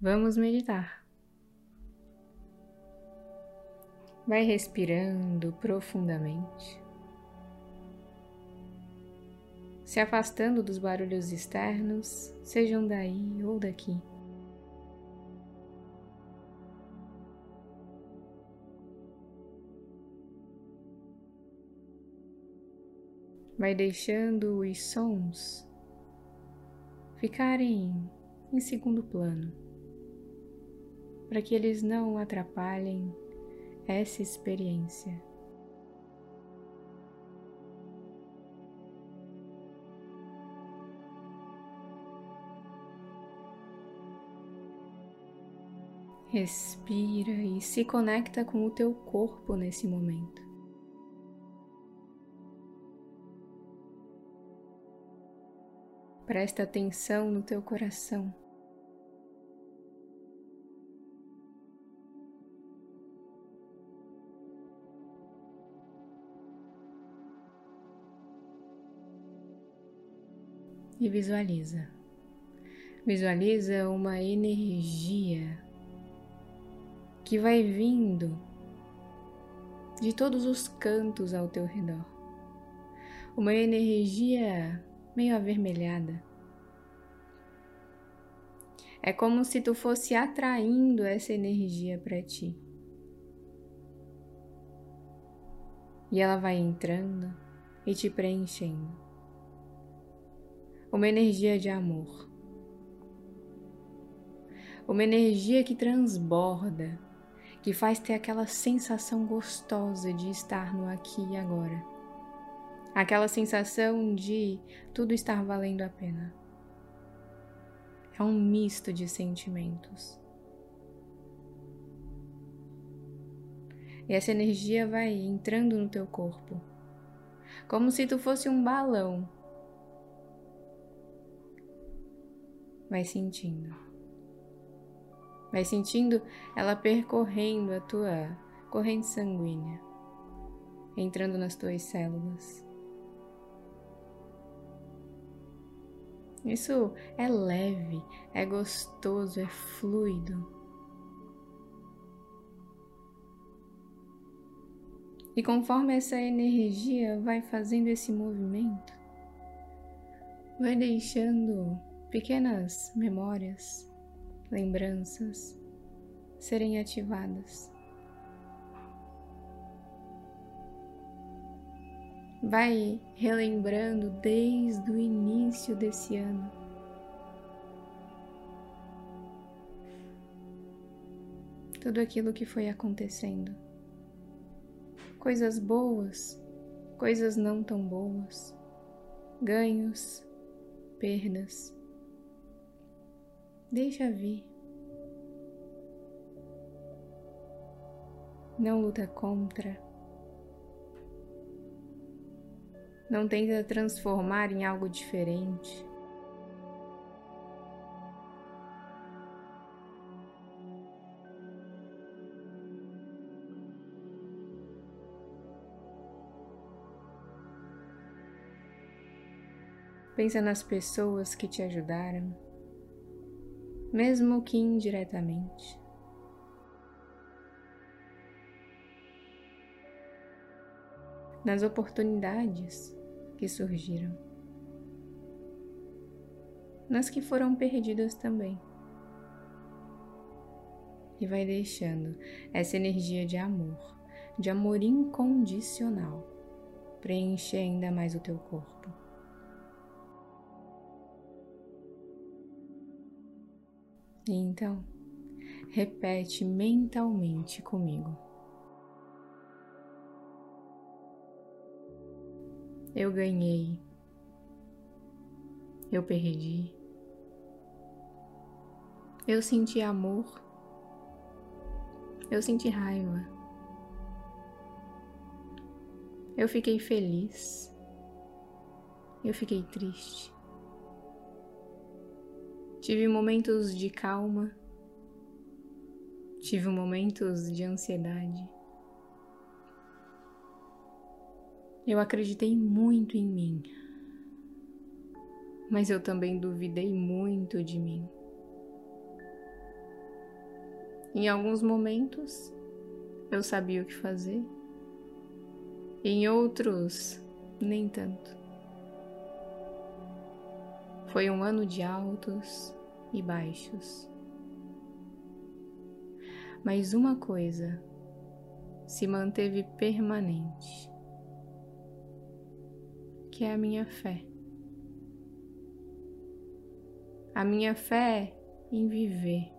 Vamos meditar. Vai respirando profundamente, se afastando dos barulhos externos, sejam daí ou daqui. Vai deixando os sons ficarem em segundo plano, para que eles não atrapalhem essa experiência. Respira e se conecta com o teu corpo nesse momento. Presta atenção no teu coração. Visualiza. Visualiza uma energia que vai vindo de todos os cantos ao teu redor. Uma energia meio avermelhada. É como se tu fosse atraindo essa energia para ti. E ela vai entrando e te preenchendo. Uma energia de amor. Uma energia que transborda, que faz ter aquela sensação gostosa de estar no aqui e agora aquela sensação de tudo estar valendo a pena. É um misto de sentimentos. E essa energia vai entrando no teu corpo, como se tu fosse um balão. Vai sentindo. Vai sentindo ela percorrendo a tua corrente sanguínea, entrando nas tuas células. Isso é leve, é gostoso, é fluido. E conforme essa energia vai fazendo esse movimento, vai deixando pequenas memórias, lembranças serem ativadas. Vai relembrando desde o início desse ano. Tudo aquilo que foi acontecendo. Coisas boas, coisas não tão boas, ganhos, perdas. Deixa vir. Não luta contra Não tenta transformar em algo diferente. Pensa nas pessoas que te ajudaram, mesmo que indiretamente. Nas oportunidades que surgiram, nas que foram perdidas também. E vai deixando essa energia de amor, de amor incondicional, preencher ainda mais o teu corpo. E então, repete mentalmente comigo. Eu ganhei. Eu perdi. Eu senti amor. Eu senti raiva. Eu fiquei feliz. Eu fiquei triste. Tive momentos de calma. Tive momentos de ansiedade. Eu acreditei muito em mim, mas eu também duvidei muito de mim. Em alguns momentos eu sabia o que fazer, em outros, nem tanto. Foi um ano de altos e baixos. Mas uma coisa se manteve permanente, que é a minha fé. A minha fé em viver,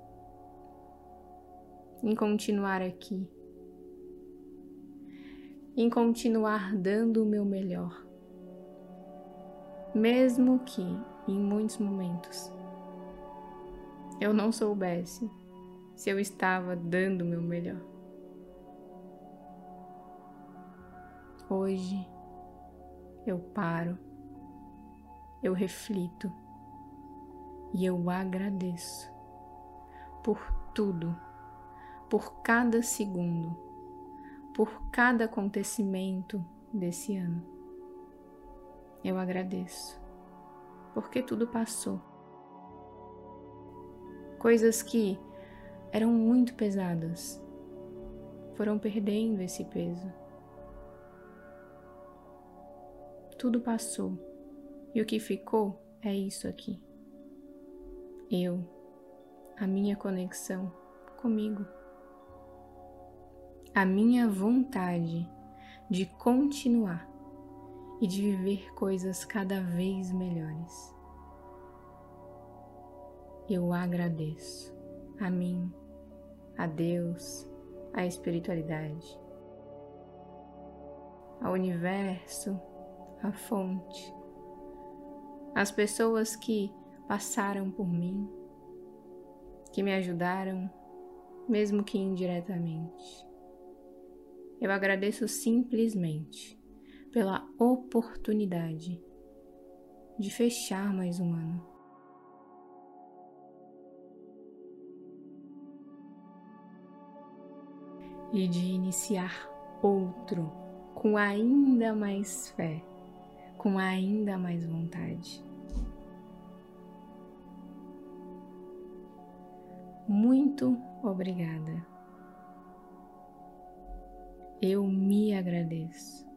em continuar aqui, em continuar dando o meu melhor, mesmo que em muitos momentos eu não soubesse se eu estava dando o meu melhor. Hoje eu paro, eu reflito e eu agradeço por tudo, por cada segundo, por cada acontecimento desse ano. Eu agradeço porque tudo passou. Coisas que eram muito pesadas foram perdendo esse peso. Tudo passou e o que ficou é isso aqui. Eu, a minha conexão comigo, a minha vontade de continuar e de viver coisas cada vez melhores. Eu agradeço a mim, a Deus, a espiritualidade, ao universo, a fonte, as pessoas que passaram por mim, que me ajudaram, mesmo que indiretamente. Eu agradeço simplesmente pela oportunidade de fechar mais um ano. E de iniciar outro com ainda mais fé, com ainda mais vontade. Muito obrigada. Eu me agradeço.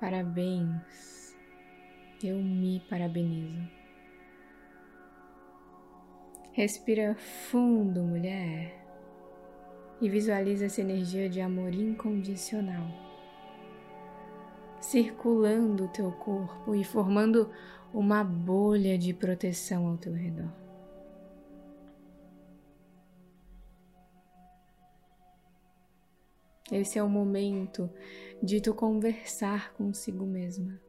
Parabéns. Eu me parabenizo. Respira fundo, mulher, e visualiza essa energia de amor incondicional circulando o teu corpo e formando uma bolha de proteção ao teu redor. Esse é o momento de tu conversar consigo mesma.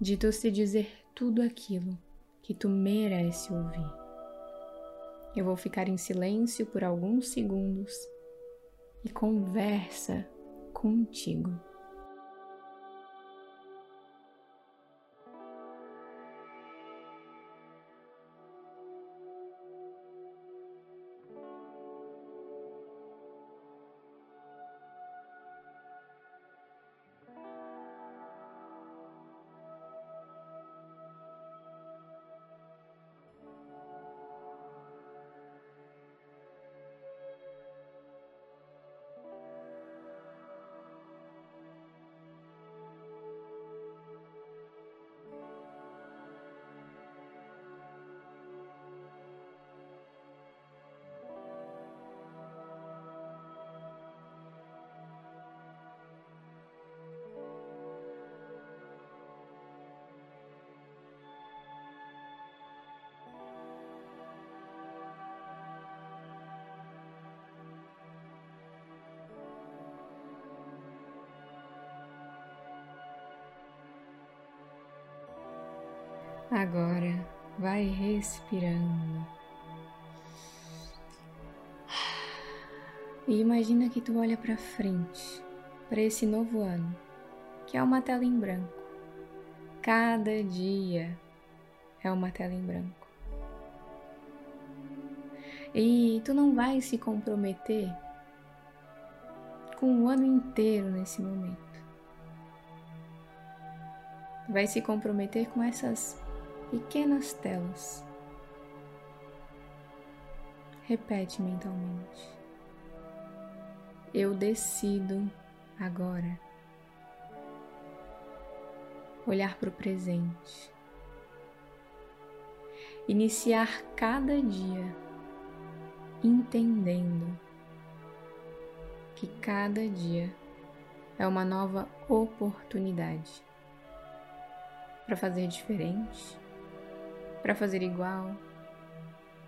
De tu se dizer tudo aquilo que tu merece ouvir. Eu vou ficar em silêncio por alguns segundos e conversa contigo. Agora vai respirando. E imagina que tu olha para frente, para esse novo ano, que é uma tela em branco. Cada dia é uma tela em branco. E tu não vai se comprometer com o ano inteiro nesse momento. vai se comprometer com essas pequenas telas. Repete mentalmente. Eu decido agora olhar para o presente, iniciar cada dia entendendo que cada dia é uma nova oportunidade para fazer diferente, para fazer igual,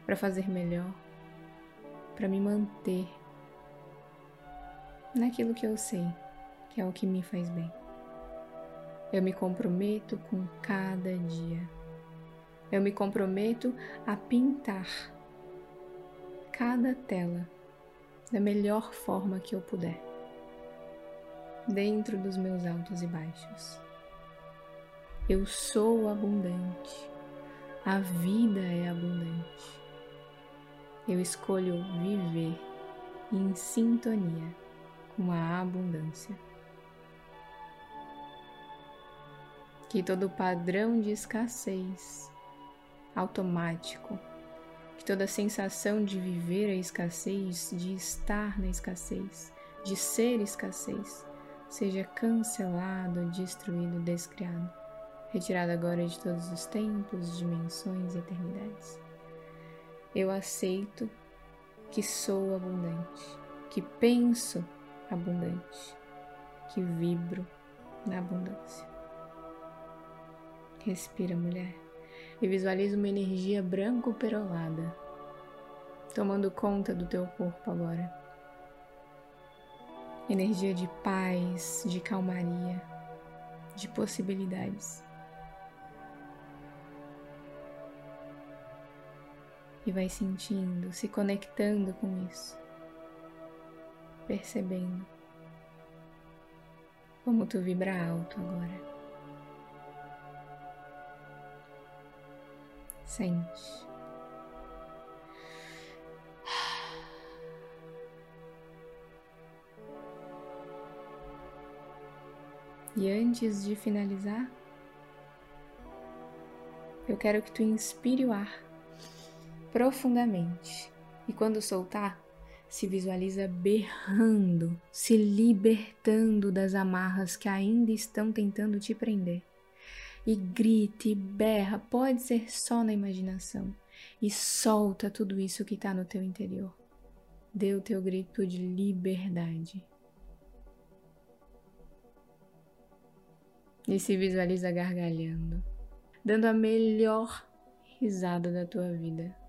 para fazer melhor, para me manter naquilo que eu sei que é o que me faz bem. Eu me comprometo com cada dia. Eu me comprometo a pintar cada tela da melhor forma que eu puder, dentro dos meus altos e baixos. Eu sou abundante, a vida é abundante. Eu escolho viver em sintonia com a abundância. Que todo padrão de escassez automático que toda sensação de viver a escassez, de estar na escassez, de ser escassez, seja cancelado, destruído, descriado, retirado agora de todos os tempos, dimensões e eternidades. Eu aceito que sou abundante, que penso abundante, que vibro na abundância. Respira, mulher e visualiza uma energia branco-perolada tomando conta do teu corpo agora. Energia de paz, de calmaria, de possibilidades. E vai sentindo, se conectando com isso, percebendo como tu vibra alto agora. Sente. E antes de finalizar, eu quero que tu inspire o ar profundamente e quando soltar, se visualiza berrando, se libertando das amarras que ainda estão tentando te prender e grita e berra, pode ser só na imaginação, e solta tudo isso que está no teu interior. Dê o teu grito de liberdade. E se visualiza gargalhando, dando a melhor risada da tua vida.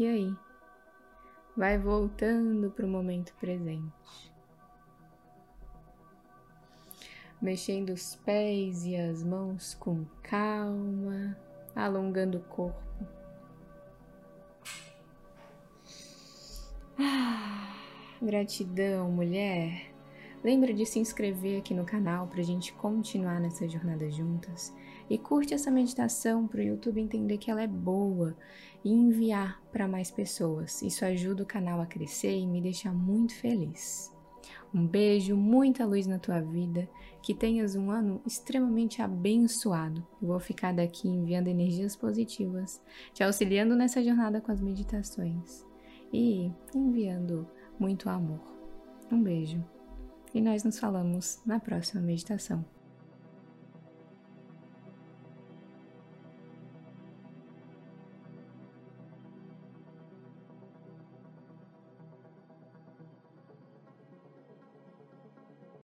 E aí? Vai voltando para o momento presente. mexendo os pés e as mãos com calma, alongando o corpo. Ah, gratidão, mulher. Lembra de se inscrever aqui no canal para a gente continuar nessa jornada juntas e curte essa meditação para o YouTube entender que ela é boa e enviar para mais pessoas. Isso ajuda o canal a crescer e me deixa muito feliz. Um beijo, muita luz na tua vida, que tenhas um ano extremamente abençoado. Eu vou ficar daqui enviando energias positivas, te auxiliando nessa jornada com as meditações e enviando muito amor. Um beijo e nós nos falamos na próxima meditação.